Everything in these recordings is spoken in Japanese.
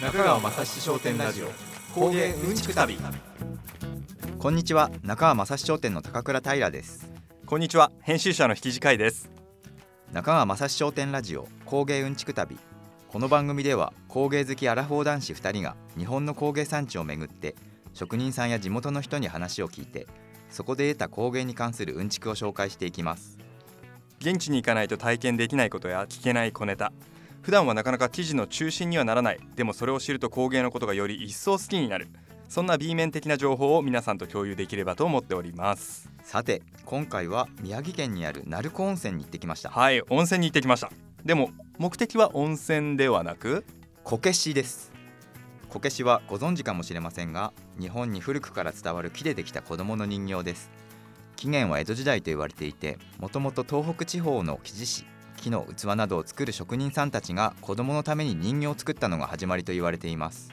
中川雅史商店ラジオ工芸うんちく旅。こんにちは中川正史商店の高倉平です。こんにちは編集者の引地海です。中川正史商店ラジオ工芸うんちく旅。この番組では工芸好きアラフォー男子2人が日本の工芸産地を巡って職人さんや地元の人に話を聞いてそこで得た工芸に関するうんちくを紹介していきます。現地に行かないと体験できないことや聞けない小ネタ普段はなかなか記事の中心にはならない。でもそれを知ると工芸のことがより一層好きになる。そんな B 面的な情報を皆さんと共有できればと思っております。さて今回は宮城県にある鳴子温泉に行ってきました。はい温泉に行ってきました。でも目的は温泉ではなく？こけしです。こけしはご存知かもしれませんが日本に古くから伝わる木でできた子供の人形です。起源は江戸時代と言われていてもともと東北地方の木地師木の器などを作る職人さんたちが子供のために人形を作ったのが始まりと言われています。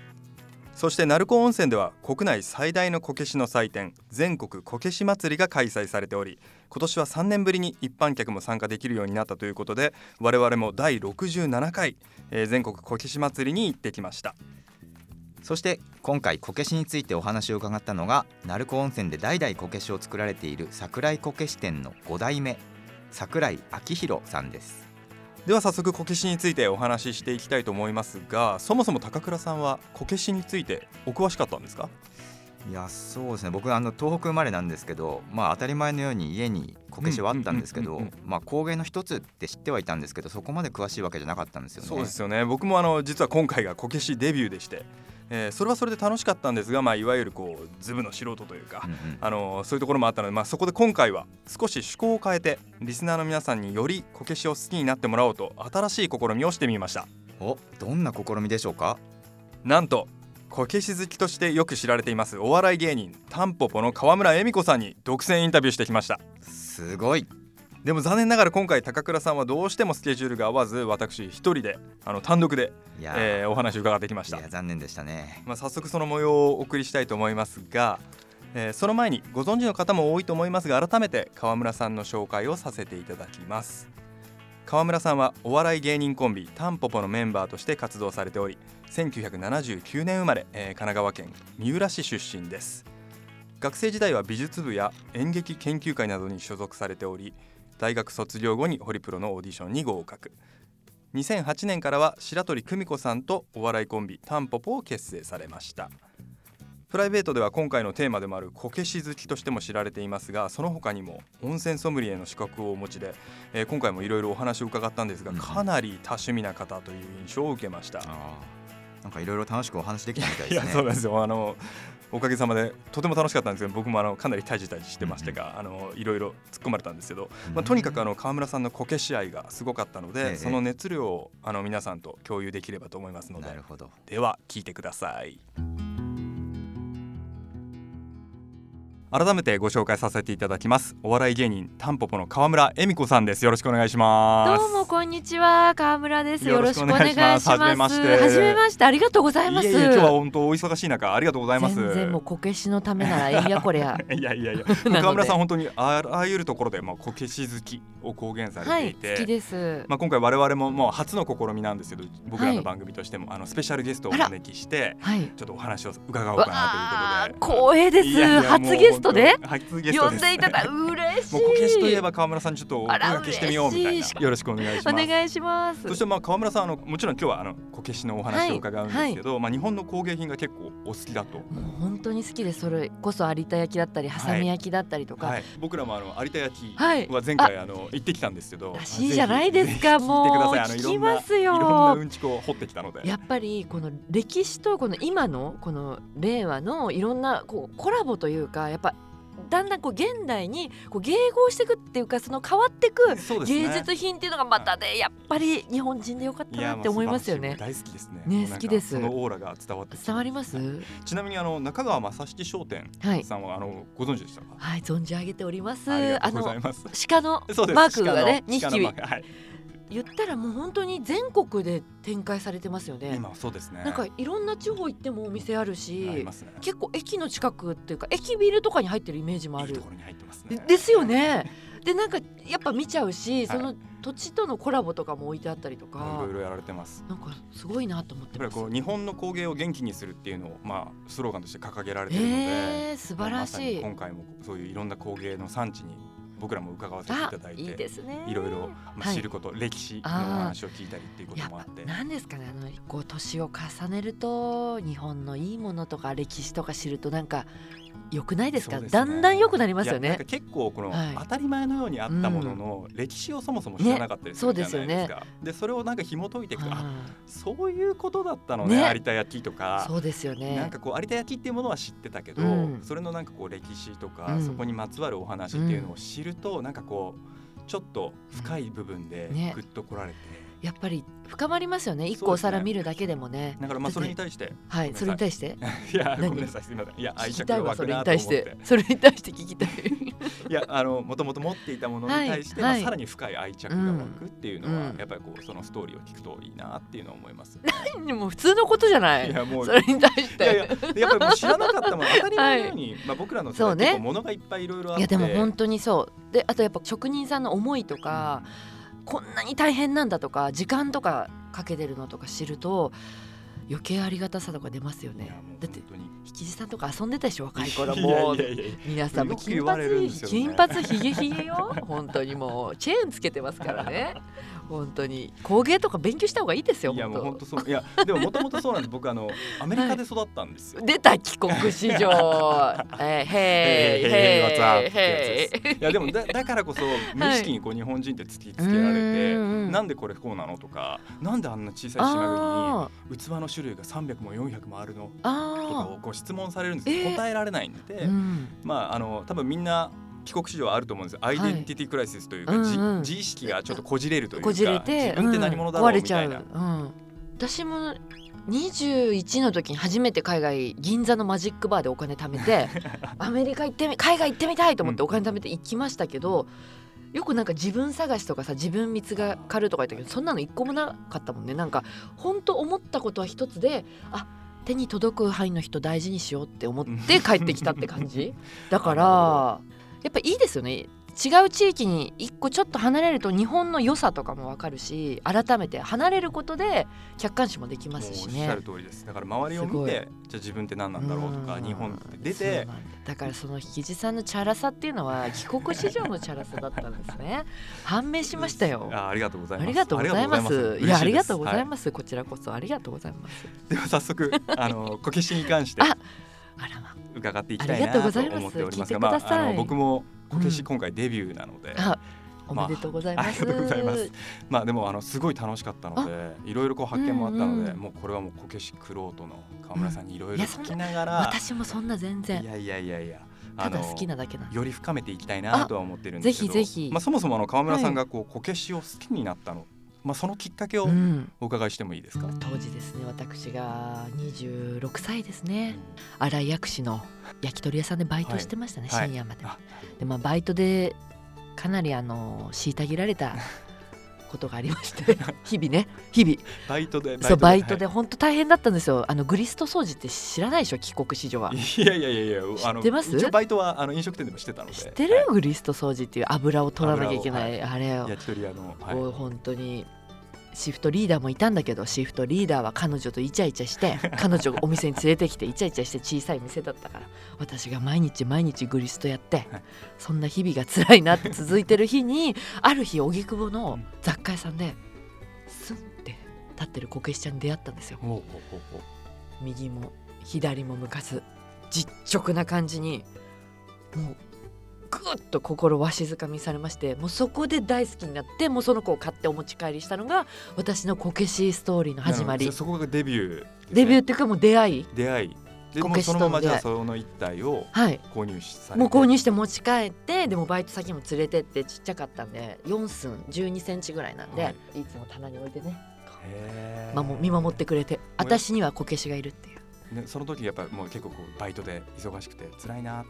そして鳴子温泉では国内最大のこけしの祭典全国こけし祭りが開催されており今年は3年ぶりに一般客も参加できるようになったということで我々も第67回、えー全国こけし祭りに行ってきました。そして今回こけしについてお話を伺ったのが鳴子温泉で代々こけしを作られている桜井こけし店の5代目桜井明弘さんです。では早速こけしについてお話ししていきたいと思いますがそもそも高倉さんはこけしについてお詳しかったんですか？いやそうですね。僕あの東北生まれなんですけどまあ当たり前のように家にこけしはあったんですけど工芸の一つって知ってはいたんですけどそこまで詳しいわけじゃなかったんですよね。そうですよね。僕もあの実は今回がこけしデビューでして、えーそれはそれで楽しかったんですが、まあ、いわゆるこうズブの素人というか、うんうん。あのそういうところもあったので、まあ、そこで今回は少し趣向を変えてリスナーの皆さんによりこけしを好きになってもらおうと新しい試みをしてみました。おどんな試みでしょうか？なんとこけし好きとしてよく知られています。お笑い芸人タンポポの川村恵美子さんに独占インタビューしてきました。すごい。でも残念ながら今回高倉さんはどうしてもスケジュールが合わず私一人であの単独で、えーお話を伺ってきました。いや残念でしたね。まあ、早速その模様をお送りしたいと思いますが、えーその前にご存知の方も多いと思いますが改めて川村さんの紹介をさせていただきます。川村さんはお笑い芸人コンビタンポポのメンバーとして活動されており1979年生まれ、えー神奈川県三浦市出身です。学生時代は美術部や演劇研究会などに所属されており大学卒業後にホリプロのオーディションに合格。2008年からは白鳥久美子さんとお笑いコンビタンポポを結成されました。プライベートでは今回のテーマでもあるこけし好きとしても知られていますがその他にも温泉ソムリエの資格をお持ちで、えー今回もいろいろお話を伺ったんですがうん。かなり多趣味な方という印象を受けました、なんかいろいろ楽しくお話できたみたいですね。いやそうなんですよ。あのおかげさまでとても楽しかったんですけど僕もあのかなりタジタジしてましたが、あのいろいろ突っ込まれたんですけど、まあ、とにかくあの川村さんのこけし愛がすごかったので、ええ。その熱量をあの皆さんと共有できればと思いますのでなるほど。では聞いてください改めてご紹介させていただきます。お笑い芸人タンポポの川村恵美子さんです。よろしくお願いします。どうもこんにちは。川村です。よろしくお願いします。願いしますはじめましてはじめまして。ありがとうございます。今日は本当お忙しい中ありがとうございます。全然もうこけしのためならえんやこりゃ いやいやいや。川村さん本当にあらゆるところでまあこけし好きを公言さはいれていて、好きです。まあ今回我々ももう初の試みなんですけど僕らはいの番組としても、あのスペシャルゲストをお招きしてはい。ちょっとお話を伺おうかなということで。光栄です。いやいや初ゲストで呼んでいただ嬉しい。もうこけしといえば川村さんにちょっとお声けしてみようみたいな。い。よろしくお願いします。お願いします。そしてまあ川村さんあのもちろん今日はあのこけしのお話を伺うんですけど、まあ日本の工芸品が結構お好きだと。もう本当に好きです。それこそ有田焼だったりハサミ焼きだったりとか、はい、僕らもあの有田焼はい。は前回あの行ってきたんですけど、らしいじゃないですか。もう聞きますよ。いろんなうんちくを掘ってきたので。やっぱりこの歴史とこの今のこの令和のいろんなこうコラボというかやっぱだんだんこう現代にこう迎合していくっていうかその変わっていく芸術品っていうのがまたねやっぱり日本人でよかったなって思いますよね。大好きですね。ね好きです。そのオーラが伝わって伝わります？ちなみにあの中川正七商店はい。さんはあのご存知でしたか？はい存じ上げております。ありがとうござのいます。鹿のマークがね2鹿の鹿のマー匹。クはい。言ったらもう本当に全国で展開されてますよね。今はそうですね。なんかいろんな地方行ってもお店あるしね。結構駅の近くっていうか駅ビルとかに入ってるイメージもあるいいところに入ってますね。でですよねでなんかやっぱ見ちゃうし、はいその土地とのコラボとかも置いてあったりといかろいろやられてますなんかすごいなと思っやってぱりますこう日本の工芸を元気にするっていうのをまあスローガンとして掲げられているので、えー、素晴らまさにしい今回もそういういろんな工芸の産地に僕らも伺わせていあただいていいですね。いろいろまあはい。知ること、歴史のお話を聞いたりっていうこともあって。何ですかねあのこう年を重ねると日本のいいものとか歴史とか知るとなんか良くないですか？ね。だんだん良くなりますよね。結構このはい。当たり前のようにあったものの歴史をそもそも知らなかったりするじゃないですか。でそれをなんか紐解いていくとそういうことだったのねね。有田焼とーか。そうですよね。なんかこう有田焼っていうものは知ってたけど、うん。それのなんかこう歴史とか、うん。そこにまつわるお話っていうのを知ると、なんかこうちょっと深い部分でね。ぐっと来られて、やっぱり深まりますよね。一個お皿見るだけでもね。だからまあそれに対して。はいそれに対して？いや何？ごめんなさいすみません。いや愛着たいわそれにが湧くなと対して。思って。それに対して聞きたい。いやあのもともと持っていたものに対して、はいはい。まあ、さらに深い愛着が湧くっていうのは、うん。やっぱりこうそのストーリーを聞くといいなっていうのは思います、ね。でも普通のことじゃない。いやもう それに対しいやいややっぱりもう知らなかったもん当たり前のように、まあ、僕らの世そうね。代結構物がいっぱいいろいろあって。いやでも本当にそう。であとやっぱ職人さんの思いとか、こんなに大変なんだとか時間とかかけてるのとか知ると余計ありがたさとか出ますよね。だって本当に。引き地さんとか遊んでたでしょ若い頃。いも皆さんも金髪ね。金髪ひげひげよ。本当にもうチェーンつけてますからね。本当に。工芸とか勉強した方がいいですよいやもう本本当そう。いやでももともとそうなんです。僕あのアメリカで育ったんですよ。当 出た帰国子女。えー、へーへーへーいやでもだだからこそ無意識にこう日本人って突きつけられて、うんうん。なんでこれこうなのとかなんであんな小さい島あ国に器の種類が300も400もあるのー。とかあをこう質問されるんですけど、えー。答えられないんで、ーうん。まああの多分みんな帰国子女はあると思うんですよ。アイデンティティクライシスというか、うんうん。自自意識がちょっとこじれるというかこじれて自分って何者だろうみたいな、う。ん、私も21の時に初めて海外銀座のマジックバーでお金貯めて アメリカ行ってみ海外行ってみたいと思ってお金貯めて行きましたけど、よくなんか自分探しとかさ自分見つがかるとか言ったけどそんなの一個もなかったもんね。なんか本当思ったことは一つであ手に届く範囲の人大事にしようって思って帰ってきたって感じ。だからやっぱいいですよね違う地域に一個ちょっと離れると日本の良さとかも分かるし改めて離れることで客観視もできますしね。おっしゃる。通りです。だから周りを見てじゃあ自分って何なんだろうとかうん。日本って出てだ。だからその引地さんのチャラさっていうのは帰国子女のチャラさだったんですね。判明しましたよ。あありがとうございます。ありがとうございます。いやありがとうございはます、こちらこそありがとうございます。では早速 あのこけしに関してああらま。伺っていきたいなと思っておりますが聞いてくださいまああの僕もこけしうん。今回デビューなので、あおめでとうございます、ありがとうございます。まあでもあのすごい楽しかったのでいろいろこう発見もあったので、うんうんもうこれはもうこけしクロートの川村さんにいろいろ聞きながら、私もそんな全然。いやいやいやいやただ好きなだけなより深めていきたいなとは思ってるんですけどぜひぜひ。まあ、そもそもあの川村さんがこうこけしを好きになったの、まあ、そのきっかけをうん。お伺いしてもいいですか、当時ですね私が26歳ですね。新井薬師の焼き鳥屋さんでバイトしてましたね、はい。深夜まで、あでまあバイトでかなりあの虐げられたことがありまして 日々ね日々。バイトでそうバイトでは本当大変だったんですよ。あのグリスト掃除って知らないでしょ帰国子女は。いいやいやいやいや知ってます？一応バイトはあの飲食店でもしてたので。知ってる、グリスト掃除っていう油を取らなきゃいけない、あれを。焼き鳥屋の、はい。本当にシフトリーダーもいたんだけどシフトリーダーは彼女とイチャイチャして 彼女がお店に連れてきてイチャイチャして小さい店だったから私が毎日毎日グリストやってはい。そんな日々が辛いなって続いてる日にある日荻窪の雑貨屋さんでスンって立ってるこけしちゃんに出会ったんですよ。右も左も向かず実直な感じにもうぐっと心わしづかみされましてもうそこで大好きになってもうその子を買ってお持ち帰りしたのが私のこけしストーリーの始まり。そこがデビューね、デビューっていうかもう出会い。出会い。でもうそのままじゃあその一体をはい。購入しされて。もう購入して持ち帰ってでもバイト先も連れてってちっちゃかったんで4寸1 2センチぐらいなんで、、はい。つも棚に置いてね、まあ、もう見守ってくれて私にはこけしがいるっていう。ね、その時やっぱもう結構こうバイトで忙しくて辛いな、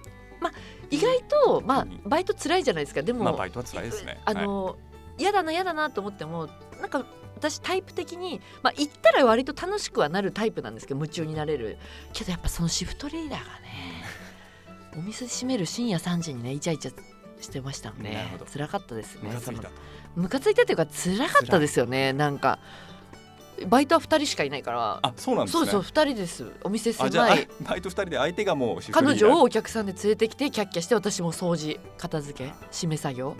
意外とまあうん。バイト辛いじゃないですか。でも、まあバイトは辛いですね。あの嫌、だな嫌だなと思ってもなんか私タイプ的にまあ行ったら割と楽しくはなるタイプなんですけど夢中になれる。けどやっぱそのシフトリーダーがね お店閉める深夜3時にねイチャイチャしてましたなるねほど。辛かったですね。ムカついたというか辛かったですよねなんかバイトは2人しかいないから。あそうなんですね。そうそう2人です。お店狭い。バイト二人で相手がもう彼女をお客さんで連れてきてキャッキャして私も掃除片付け締め作業。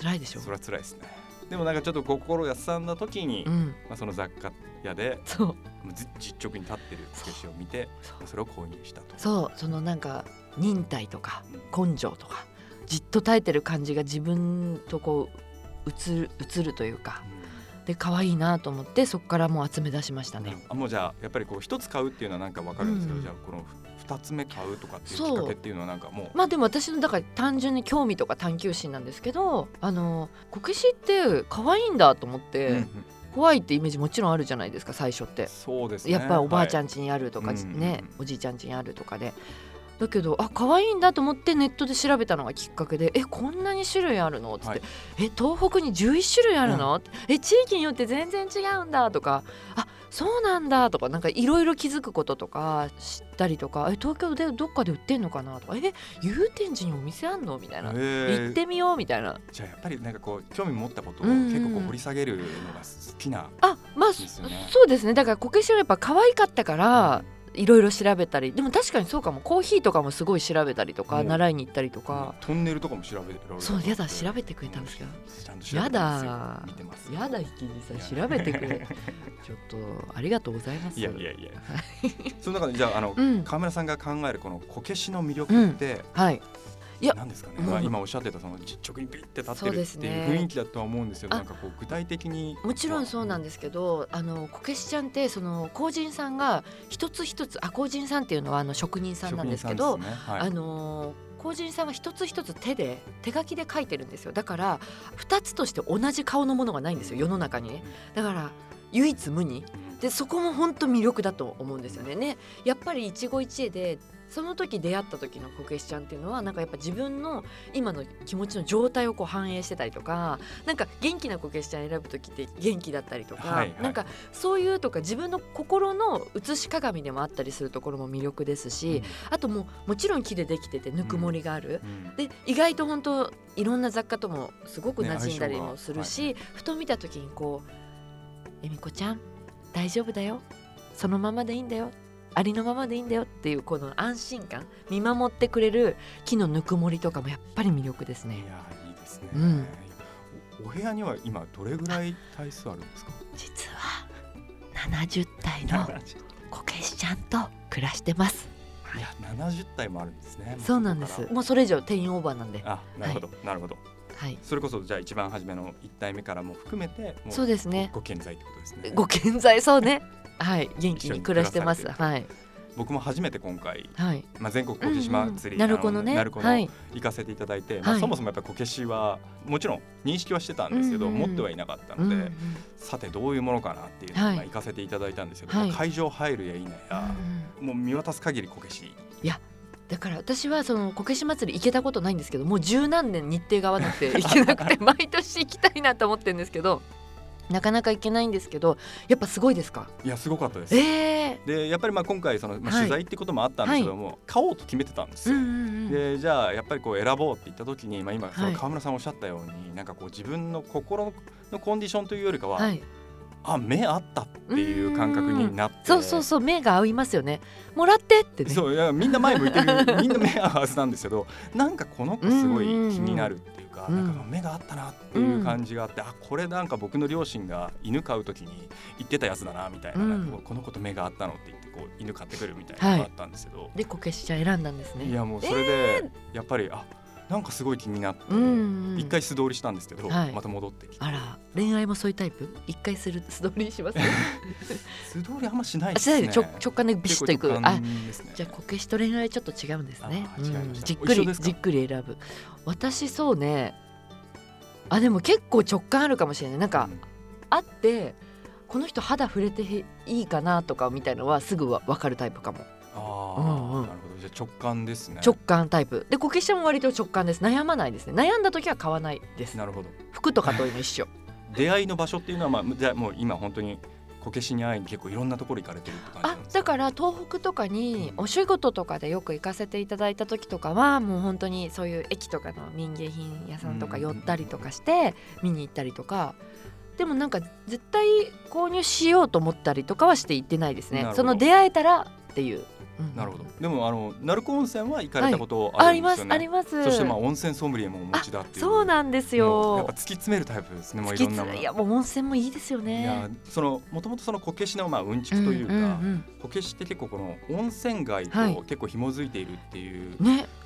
辛いでしょ？それは辛いですね。でもなんかちょっと心がすさんだ時に、うん。まあ、その雑貨屋でそう。もうじ実直に立ってるつけしを見てそれを購入したと。そう。そのなんか忍耐とか根性とかじっと耐えてる感じが自分とこう映る映るというかで可愛いなと思ってそこからもう集め出しましたね。あもうじゃあやっぱりこう一つ買うっていうのはなんかわかるんですけど、うん。じゃあこの二つ目買うとかっていうきっかけっていうのはなんかもう。まあでも私のだから単純に興味とか探求心なんですけどあのこけしって可愛いんだと思って、うんうん。怖いってイメージもちろんあるじゃないですか最初って。そうですね。やっぱりおばあちゃん、ん家にあるとか、はいうんねうんうん。おじいちゃん家にあるとかでだけどあ可愛いんだと思ってネットで調べたのがきっかけで「えこんなに種類あるの?」っつって「はい。え東北に11種類あるの？え地域によって全然違うんだ」とか「あそうなんだ」とかなんかいろいろ気づくこととか知ったりとか「え東京でどっかで売ってんのかな?」とか「え祐天寺にお店あんの?」みたいな。行ってみよう？みたいな。じゃあやっぱりなんかこう興味持ったことをうん。うん結構こう掘り下げるのが好きな、あまあそうですね。だからこけしはやっぱ可愛かったからいろいろ調べたり。でも確かにそうかも。コーヒーとかもすごい調べたりとかうん。習いに行ったりとか。トンネルとかも調べられる。そうやだ調べてくれたんですけど。やだ。やだ一気にさ調べてくれ。ちょっとありがとうございます。いやいやいや。その中でじ。ゃああの、うん。川村さんが考えるこのこけしの魅力ってはいいや何ですかね、うんまあ、今おっしゃってたその実直にビリって立ってるっていう雰囲気だとは思うんですけどあなんかこう具体的に。もちろんそうなんですけどあのこけしちゃんってその工人さんが一つ一つあ工人さんっていうのはあの職人さんなんですけどね。はい。あのー工人さんは一つ一つ手で手書きで書いてるんですよ。だから二つとして同じ顔のものがないんですよ。世の中に。ねだから唯一無二。でそこも本当魅力だと思うんですよね。ねやっぱり一期一会でその時出会った時のこけしちゃんっていうのはなんかやっぱ自分の今の気持ちの状態をこう反映してたりとかなんか元気なこけしちゃん選ぶ時って元気だったりとか、はいはい。なんかそういうとか自分の心の写し鏡でもあったりするところも魅力ですし、あともうもちろん木でできててぬくもりがある、うん。で意外と本当いろんな雑貨ともすごくね馴染んだりもするし、ふと見た時にこう「恵美子ちゃん大丈夫だよ。そのままでいいんだよありのままでいいんだよ」っていうこの安心感見守ってくれる木のぬくもりとかもやっぱり魅力ですね。いやいいですね、うん。おお部屋には今どれぐらい体数あるんですか？実は70体のこけしちゃんと暮らしてます。いや70体もあるんですねそうなんです。もうそれ以上定員オーバーなんで、らあなるほど、なるほど。はい、それこそじゃあ一番初めの1体目からも含めてもそうですね。ご健在ってことですね。ご健在そうねはい元気に暮らしてます。はい。僕も初めて今回、はい。まあ、全国こけし祭り、なるこのね鳴子のはい。行かせていただいて、まあ、はいそもそもやっぱりこけしはもちろん認識はしてたんですけど、うんうん持ってはいなかったので、うんうん。さてどういうものかなっていうのを、は行かせていただいたんですけど、はい。会場入るや否や、うんもう見渡す限りこけし。だから私はそのこけし祭り行けたことないんですけどもう十何年日程が合わなくて行けなくて 毎年行きたいなと思ってるんですけどなかなか行けないんですけどやっぱすごいですか？いやすごかったです。ええでやっぱりまあ今回その、まあ、はい。取材ってこともあったんですけども、買おうと決めてたんですよ。うんうんうんでじゃあやっぱりこう選ぼうって言った時に、まあ、今そのはい川村さんおっしゃったように、なんかこう自分の心のコンディションというよりかは、はい。あ目あったっていう感覚になって。そうそうそう目が合いますよね。もらってってね。そういやみんな前向いてるみんな目合うはずなんですけどなんかこの子すごい気になるってなんか目があったなっていう感じがあって、あこれなんか僕の両親が犬飼う時に言ってたやつだなみたいな,、うん。こうこの子と目があったのって言ってこう犬飼ってくるみたいなのがあったんですけど、でこけしちゃん選んだんですね。い、やもうそれでやっぱり、あなんかすごい気になって、うんうん。一回素通りしたんですけど、はい。また戻ってきて。あら恋愛もそういうタイプ？一回する素通りします？素通りあんましないあですね直直感でビシッといく。結構直あじゃあこけしと恋愛ちょっと違うんですね。じっくりじっくり選ぶ。私そうね。あでも結構直感あるかもしれない。なんか、あってこの人肌触れてへいいかなとかみたいのはすぐわ分かるタイプかも。ああ、うんじゃあ直感ですね直感タイプ。でこけしも割と直感です。悩まないですね。悩んだ時は買わないです。なるほど服とかとも一緒。出会いの場所っていうのは、まあ、じゃあもう今本当にこけしに会いに結構いろんなところ行かれてるって感じなあだから東北とかにお仕事とかでよく行かせていただいた時とかはもう本当にそういう駅とかの民芸品屋さんとか寄ったりとかして見に行ったりとかでもなんか絶対購入しようと思ったりとかはして行ってないですねその出会えたらっていう、うんなるほど。でもあの鳴子温泉は行かれたことありますあるんですよね、ありますそしてまあ温泉ソムリエもお持ちだっていう。そうなんですもうやっぱよ突き詰めるタイプですねもういろんないやもう温泉もいいですよいねやそのもともとそのこけしのまあうんちくというか、んんこけしって結構この温泉街はい。と結構紐づいているっていう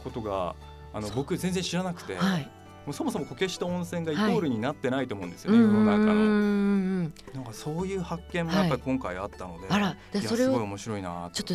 ことが、あの僕全然知らなくて、はい。もうそもそもこけしと温泉がイコはいールになってないと思うんですよね、うん世の中の。うんなんかそういう発見もやっぱり今回あったので、あらでいやそれをすごい面白いなちょっと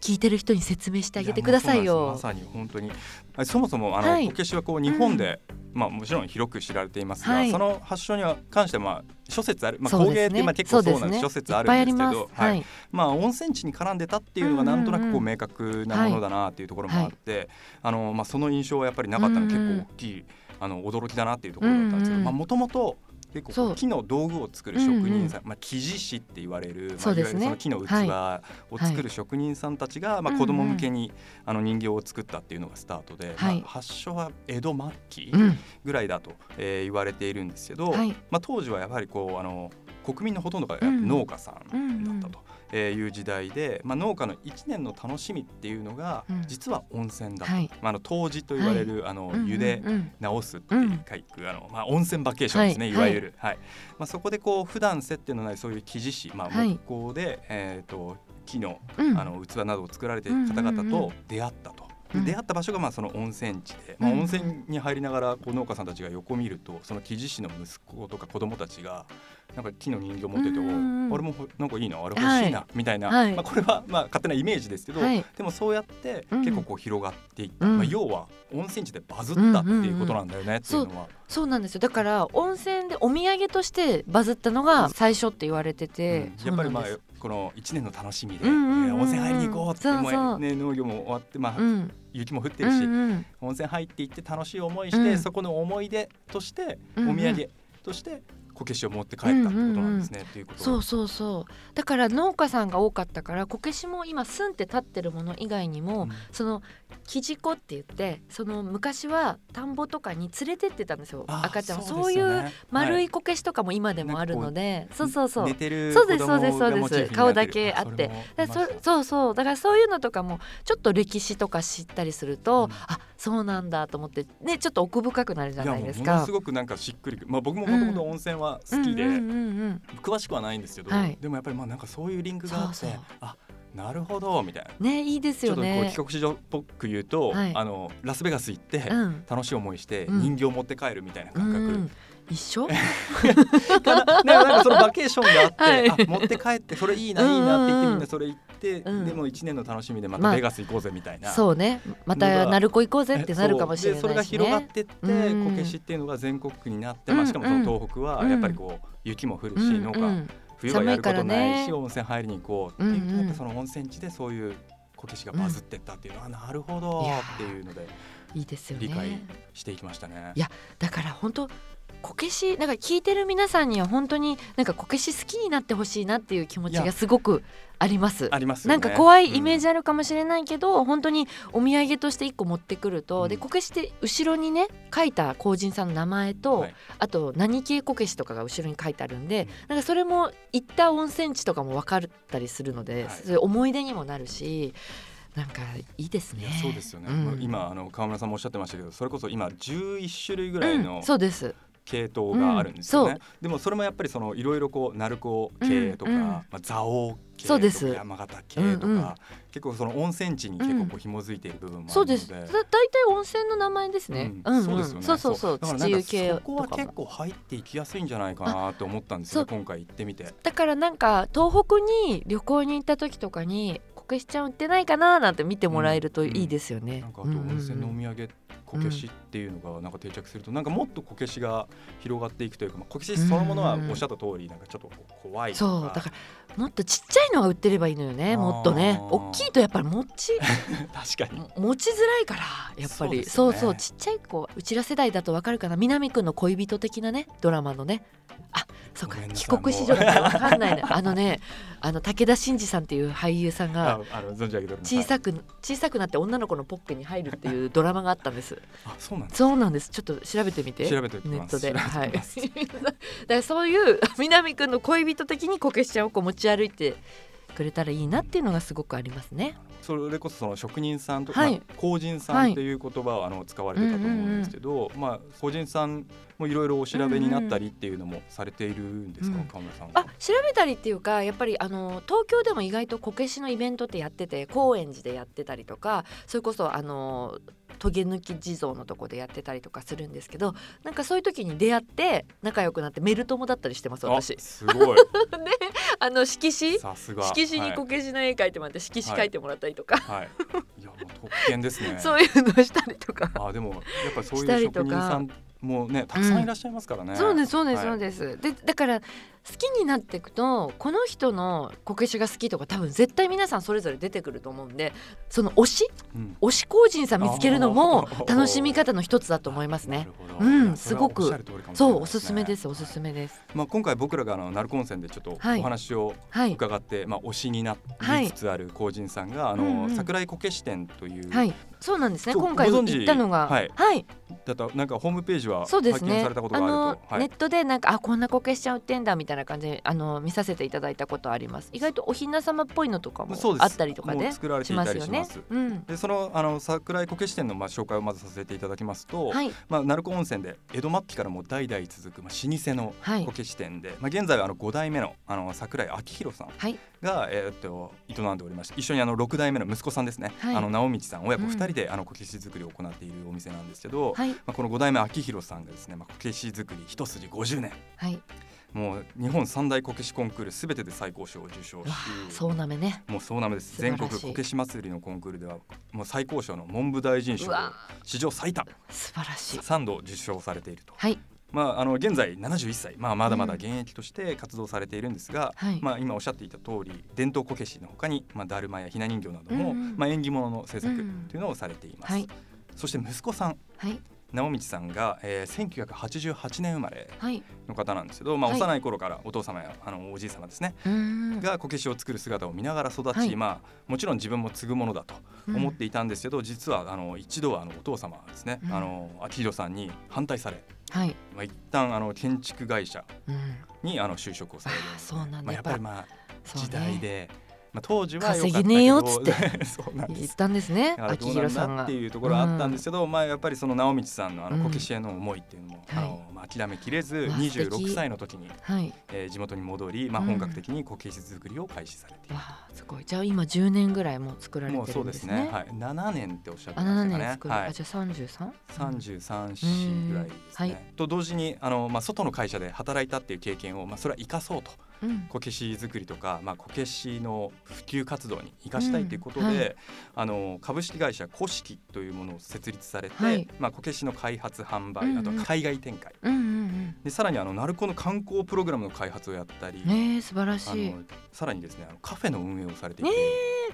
聞いてる人に説明してあげてくださいよ。そうなんです。まさに本当に。あそもそもあの、はい。こけしはこう日本で、まあもちろん広く知られていますが、はい。その発祥には関してはまあ諸説ある、まあ、工芸ってまあ結構そうなんです。諸説あるんですけど、ます。はい。まあ温泉地に絡んでたっていうのがなんとなくこうんうんうんう明確なものだなっていうところもあって、あのまあその印象はやっぱりなかったの結構大きいあの驚きだなっていうところだったんですけど、うんうん。まあもともとうう。木の道具を作る職人さん、まあ木地師って言われる、まあ、いわゆるその木の器を作る職人さんたちが、まあ子供向けにあの人形を作ったっていうのがスタートで、はい。まあ発祥は江戸末期うん。ぐらいだと、えー言われているんですけど、はい。まあ、当時はやはりこうあの国民のほとんどがうん農家さんだったとえーいう時代で、まあ、農家の1年の楽しみっていうのがうん。実は温泉だ。と、はい。まあ、あの湯治と言われる、あの湯でうんうん直すっていう書く、あのまあ、温泉バケーションですね、はい。い、わゆる、はい。まあ、そこでこう普段接点のないそういう木地師、まあ、はい。木工で、えー、と木のうん。あの器などを作られている方々と出会ったと。出会った場所がまあその温泉地で、まあ、うん温泉に入りながらこう農家さんたちが横見るとその木地師の息子とか子供たちがなんか木の人形持ってて、うんお俺もほなんかいいなあれ欲しいな、はみたいな、はい。まあ、これはまあ勝手なイメージですけど、はい。でもそうやってうん。結構こう広がっていった、うん。まあ、要は温泉地でバズったっていうことなんだよねっていうのは。そうなんですよ。だから温泉でお土産としてバズったのが最初って言われてて、うん。やっぱりまあこの1年の楽しみで、うんうんうんうん。えー温泉入りに行こうってそうそう。ね、農業も終わって、まあうん。雪も降ってうるし、んうん。温泉入っていって楽しい思いして、うん。そこの思い出として、お土産としてこけしを持って帰ったってことなんですね、っていうことそうそうそう。だから農家さんが多かったからこけしも今住んで立ってるもの以外にも、うん。そのキジコって言ってその昔は田んぼとかに連れてってたんですよあ赤ちゃんを。そそうういう丸はい。こけしとかも今でもあるので、そうそうそう。寝てるそうですそうですそうです。顔だけあって。そそうそう。だからそういうのとかもちょっと歴史とか知ったりすると、うん。あそうなんだと思ってねちょっと奥深くなるじゃないですか。いやものす。ごくなんかしっくりくまあ僕ももともと温泉は好きで、詳しくはないんですけど、はい。でもやっぱりまあなんかそういうリンクがあってそうそう。あなるほどみたいな。ねいいですよちょっとこうね帰。国子女っぽく言うと、はい。あのラスベガス行って、うん。楽しい思いしてうん。人形を持って帰るみたいなう感覚、ん、一緒？かな。ねなんかそのバケーションがあって、はい。あ持って帰ってそれいいないいなって言ってみんなそれ行って、うんでも一年の楽しみでままあたベガス行こうぜみたいな。そうね。また鳴子行こうぜってなるかもしれないし、ね、それが広がってって、うん。こけしっていうのが全国区になって、うん。まあ、しかもその東北はやっぱりこう雪も降るし、うん。農家、うん冬はやることないし、ね温泉入りに行こうっていうと、うんうん。やっぱその温泉地でそういうこけしがバズってったっていうのは、なるほどっていうのでいいですよ理解ねしていきましたね。いやだから本当こけしなんか聞いてる皆さんには本当になんかこけし好きになってほしいなっていう気持ちがすごくあります。ありますよね。なんか怖いイメージ、ジあるかもしれないけど、本当にお土産として一個持ってくると、うんでこけしって後ろにね書いた工人さんの名前と、はいあと何系こけしとかが後ろに書いてあるんで、うんなんかそれも行った温泉地とかも分かったりするので、はいそういう思い出にもなるしなんかいいですね。そうですよね、うん今あの川村さんもおっしゃってましたけどそれこそ今11種類ぐらいのうん、そうです。系統があるんですよね、うんでもそれもやっぱりそのいろいろこう鳴子系とか、うんうんまあ、蔵王系とか山形系とか、うんうん結構その温泉地に結構こう紐づいている部分もあるので、そうです。だ大体温泉の名前ですね。うんそうですよね。そうそうそう。だからなんそこは。結構入っていきやすいんじゃないかなって思ったんですよ今回行ってみて。だからなんか東北に旅行に行った時とかにこけしちゃん売ってないかななんて見てもらえるといいですよね。なんかあと温泉のお土産こけしっていうのがなんか定着するとなんかもっとこけしが広がっていくというか、まあ、こけしそのものはおっしゃった通りなんかちょっと怖いとか。そうだからもっとちっちゃいのが売ってればいいのよねもっとね。大きいとやっぱり持ち 確かに。も持ちづらいからやっぱり。そううそうちっちゃい子うちら世代だとわかるかな。南くんの恋人的なねドラマのね。あそうか帰国子女だからわかんないね。あのねあの武田真治さんっていう俳優さんが小さく小さくなって女の子のポッケに入るっていうドラマがあったんです。あそうなんですそうなんです。ちょっと調べてみて。調べてネットで。はい。だからそういう南くんの恋人的にこけしちゃんをこう持ち歩いてくれたらいいなっていうのがすごくありますねそれこそその職人さんとか、はいまあ工人さんっていう言葉をあの使われてたと思うんですけど、まあ工人さんもいろいろお調べになったりっていうのもされているんですか、うん川村さんは？あ調べたりっていうかやっぱりあの東京でも意外とこけしのイベントってやってて高円寺でやってたりとかそれこそあのトゲ抜き地蔵のとこでやってたりとかするんですけどなんかそういう時に出会って仲良くなってメル友だったりしてます私あ。すごい。あの色紙？色紙にはいこけしの絵描いてもらって色紙描いてもらったりとか、はい。いやもう特権ですね。そういうのをしたりとか。あでもやっぱりそういう職人さんもねたくさんいらっしゃいますからね。そうですそうです、はいそうですでだから好きになっていくとこの人のこけしが好きとか多分絶対皆さんそれぞれ出てくると思うんでその推しうん。推し工人さん見つけるのも楽しみ方の一つだと思いますね。うんすごく。おっしゃる通りかもしれそうおすね。すすめですおすすめです。まあ今回僕らがあの鳴子温泉でちょっとはい。お話をはい。伺って、まあ推しになはい。りつつある工人さんが、あの、うん。うん桜井こけし店という、はい。そうなんですね。今回行ったのが。はい。はい。だとなんかホームページはそうですね。拝見されたことあがあると、の、はい。ネットでなんかあこんなこけしちゃん売ってんだみたいな感じであの見させていただいたことあります。意外とおひな様っぽいのとかもあったりとかねもう作られてしいますよね。たりします。うん。でそのあの桜井こけし店のまあ紹介をまずさせていただきますと、はい。まあ鳴子温泉で江戸末期からもう代々続くまあ老舗のはい。こけし店で、まあ現在はあの5代目のあの桜井明弘さんはい。が、えーっと営んでおりまして一緒にあの6代目の息子さんですね、はい。あの直道さん親子うん。2人であのこけし作りを行っているお店なんですけど、はい。まあ、この5代目明弘さんがですね、まあ、こけし作り一筋50年。はいもう日本三大こけしコンクールすべてで最高賞を受賞しそうなめね。もうそうなめです。全国こけし祭りのコンクールではもう最高賞の文部大臣賞史上最多。素晴らしい。3度受賞されていると、はい。まあ、あの現在71歳、まあ、まだまだ現役として活動されているんですが、はい。まあ、今おっしゃっていた通り伝統こけしのほかに、まあ、だるまやひな人形などの、うんうん。まあ、縁起物の制作うん。というのをされています、はい。そして息子さん。はい直道さんが、えー、1988年生まれはい。の方なんですけど、まあ、はい。幼い頃からお父様やあのおじい様ですね、がこけしを作る姿を見ながら育ち、はい。まあ、もちろん自分も継ぐものだとうん思っていたんですけど、実はあの一度はあのお父様ですね、うん。あの明宏さんに反対され、はい。まあ、一旦あの建築会社うん。にあの就職をされるあーそうなんだ。まあ、やっぱりまあ時代で、まあ、当時は稼げねえよっつって。そうなんです。言ったんですねあ秋広さんがだっていうところはあったんですけど、まあやっぱりその直道さんのあうんのこけしへの思いっていうのも、あのまあ諦めきれずわあ素敵26歳の時に、はい。えー地元に戻り、まあうん。本格的にこけし作りを開始されている。わあすごい。じゃあ今10年ぐらいもう作られてもうそうでるんですすね。ね。はい、7年っておっしゃってあ7ましたかね。年作る、はい。あ。じゃあ 33? 三？十三四ぐらいですね。はい。と同時にあのまあ外の会社で働いたっていう経験をまあそれは生かそうとうんこけし作りとかまあこけしの普及活動に生かしたいということで、うん。はい。あの株式会社古式というものを設立されて、はい。まあこけしの開発販売、あとは海外展開。うんうんでさらにあの鳴子の観光プログラムの開発をやったり、うんねえ素晴らあしい。のさらにですねあのカフェの運営をされていて。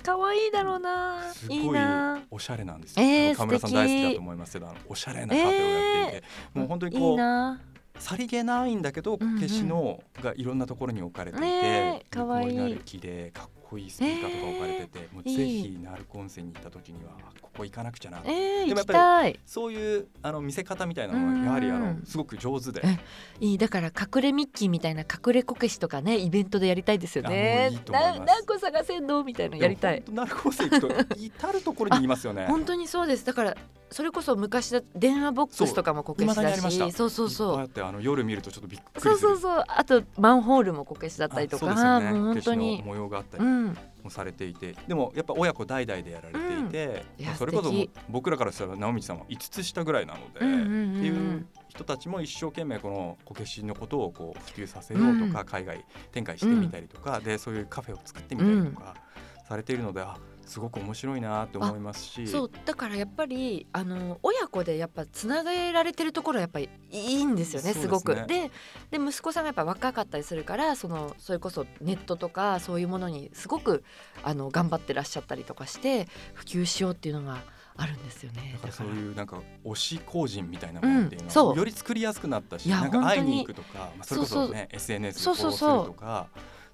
可愛いだろうな。いいすごいな。おしゃれなんですよ。えー河村さん大好きだと思いますけど、おしゃれなカフェをやっていて、もう本当にいいこうなさりげないんだけど、こうんうん。けしのがいろんなところに置かれていて、ねえかわいい向こうになる木でかっこいいスピーカーとか置かれてて、もういいぜひ鳴子温泉に行った時にはここ行かなくちゃな。えー、でもやっぱたい。そういうあの見せ方みたいなのうん。はやはりあのすごく上手で。えいい。だから隠れミッキーみたいな隠れこけしとかねイベントでやりたいですよあね何個探せんのみたいなのやりたい。鳴子温泉行くと至る所にいますよね。本当にそうです。だからそれこそ昔だ電話ボックスとかもこけし未だしそうそうそう。あってあの夜見るとちょっとびっくりする。そうそうそう。あとマンホールもこけしだったりとあそうか、ですよね。模様があったりうん。もされていて。でもやっぱ親子代々でやられていて、うん。まあそれこそ僕らからしたら直道さんは5つ下ぐらいなので、うんうんうん。うんっていう人たちも一生懸命このこけしのことをこう普及させようとか、うん。海外展開してみたりとか、でそういうカフェを作ってみたりとかされているので、あすごく面白いなって思いますし。そうだからやっぱりあの親子でやっぱつなげられてるところはやっぱりいいんですよねすごく。でで息子さんがやっぱ若かったりするからそのそれこそネットとかそういうものにすごくあの頑張ってらっしゃったりとかして普及しようっていうのがあるんですよねだから。そうだいうなんか推し工人みたいなものっていうのは、より作りやすくなったしなんか会いにに行くとか、まあ、それこそね SNS でフォローすそうそうそう。るとか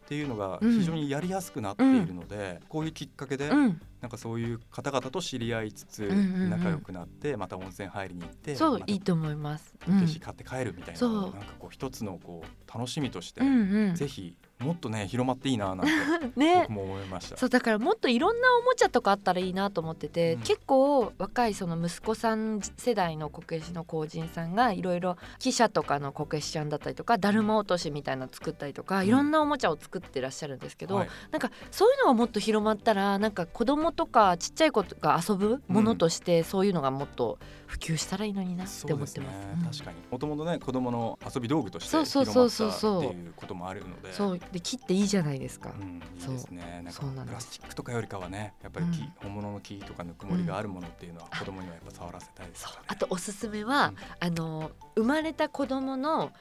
っていうのがうん。非常にやりやすくなっているので、こういうきっかけで、うん。なんかそういう方々と知り合いつつ仲良くなってまた温泉入りに行ってそういいと思います。うこんけし買って帰るみたいな、なんかこう一つのこう楽しみとして、ぜひもっとね広まっていいななんて ね。僕も思いました。そうだからもっといろんなおもちゃとかあったらいいなと思ってて、うん。結構若いその息子さん世代のこけしの工人さんがいろいろ汽車とかのこけしちゃんだったりとかだるま落としみたいなの作ったりとか、うん。いろんなおもちゃを作ってらっしゃるんですけど、はい。なんかそういうのがもっと広まったらなんか子供とかちっちゃい子が遊ぶものとしてそういうのがもっと普及したらいいのになって思ってます。うん。確かに。もともとね子供の遊び道具として広まったそうそうそう。っていうこともあるので。そうで切っていいじゃないですか。うん、いいですね。なんかプラスチックとかよりかはねやっぱり木、うん。本物の木とかぬくもりがあるものっていうのは子供にはやっぱ触らせたいですそう。からねあとおすすめは、うん。あの生まれた子供の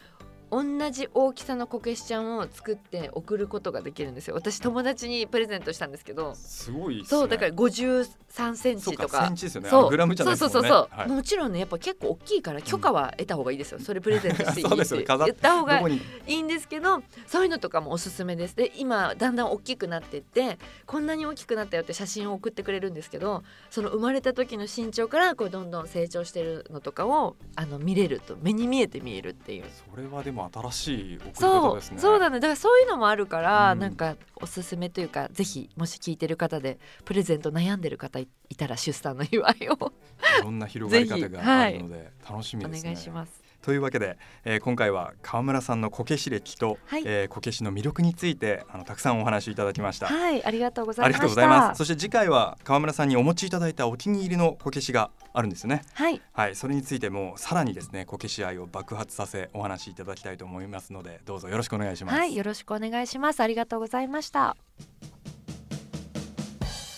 同じ大きさのこけしちゃんを作って送ることができるんですよ。私友達にプレゼントしたんですけど。すごいね。そうだから53センチとか。そうセンチですよね。あそう。のグラムじゃないですもんね。そうそうそうはい。もちろんねやっぱ結構大きいから許可は得た方がいいですよ、それプレゼントしていいって。言った方がいいんですけどそういうのとかもおすすめです。で今だんだん大きくなっていってこんなに大きくなったよって写真を送ってくれるんですけどその生まれた時の身長からこうどんどん成長してるのとかをあの見れると目に見えて見えるっていう。それはでも新しい送り方そうですね。そうだね。だからそういうのもあるから、うん。なんかおすすめというかぜひもし聞いてる方でプレゼント悩んでる方いいたら出産の祝いを。いろんな広がり方があるので 楽しみおですね。願いします。というわけで、えー今回は川村さんのこけし歴と、はいえーこけしの魅力についてあのたくさんお話しいただきました。はいありがとうございましたがとうございます。そして次回は川村さんにお持ちいただいたお気に入りのこけしがあるんですよね。はいはい、それについてもさらにですねこけし愛を爆発させお話しいただきたいと思いますのでどうぞよろしくお願いします。はいよろしくお願いしますありがとうございました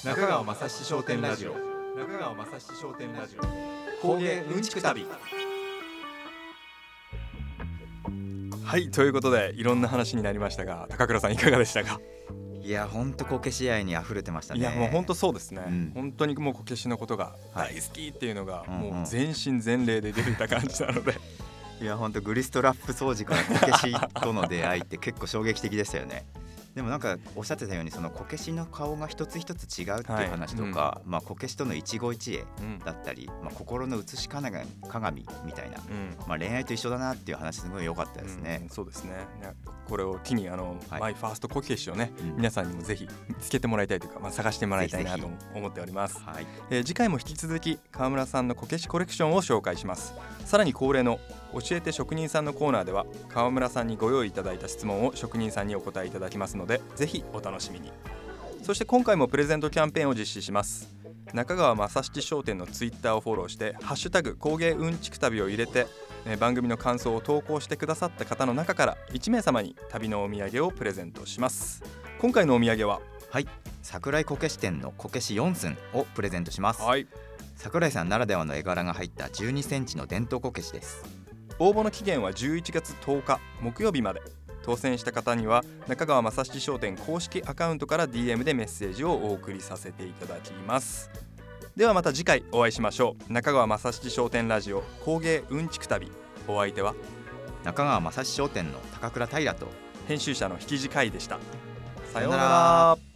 中川雅史商店ラジオ中川雅史商店ラジオ工芸うんちく旅はいということでいろんな話になりましたが高倉さんいかがでしたか？いやほんとこけし愛に溢れてましたね。いやもう本当そうですね、うん。本当にもうこけしのことがはい大好きっていうのがもう全身全霊で出ていた感じなので、いや本当グリストラップ掃除からこけしとの出会いって結構衝撃的でしたよね。でもなんかおっしゃってたようにそのこけしの顔が一つ一つ違うっていう話とか、まあこけしとの一期一会うんだったり、まあ心の映し鏡鏡みたいな、うん。まあ恋愛と一緒だなっていう話すごい良かったですね。うん。そうですね。ねこれを機にあの、はい。マイファーストこけしをね、うん。皆さんにもぜひ見つけてもらいたいというか、まあ、探してもらいたいなぜと思っております、はい。えー次回も引き続き川村さんのこけしコレクションを紹介します。さらに恒例の教えて職人さんのコーナーでは川村さんにご用意いただいた質問を職人さんにお答えいただきますのでぜひお楽しみにそして今回もプレゼントキャンペーンを実施します中川正七商店のツイッターをフォローして「ハッシュタグ工芸うんちく旅」を入れてえー番組の感想を投稿してくださった方の中から1名様に旅のお土産をプレゼントします今回のお土産は？はい。桜井こけし店のこけし4寸をプレゼントします。はい桜井さんならではの絵柄が入った12センチの伝統こけしです。応募の期限は11月10日木曜日まで。当選した方には中川正七商店公式アカウントから DM でメッセージをお送りさせていただきます。ではまた次回お会いしましょう。中川正七商店ラジオ工芸うんちく旅。お相手は中川正史商店の高倉平と編集者の引地海でした。さようなら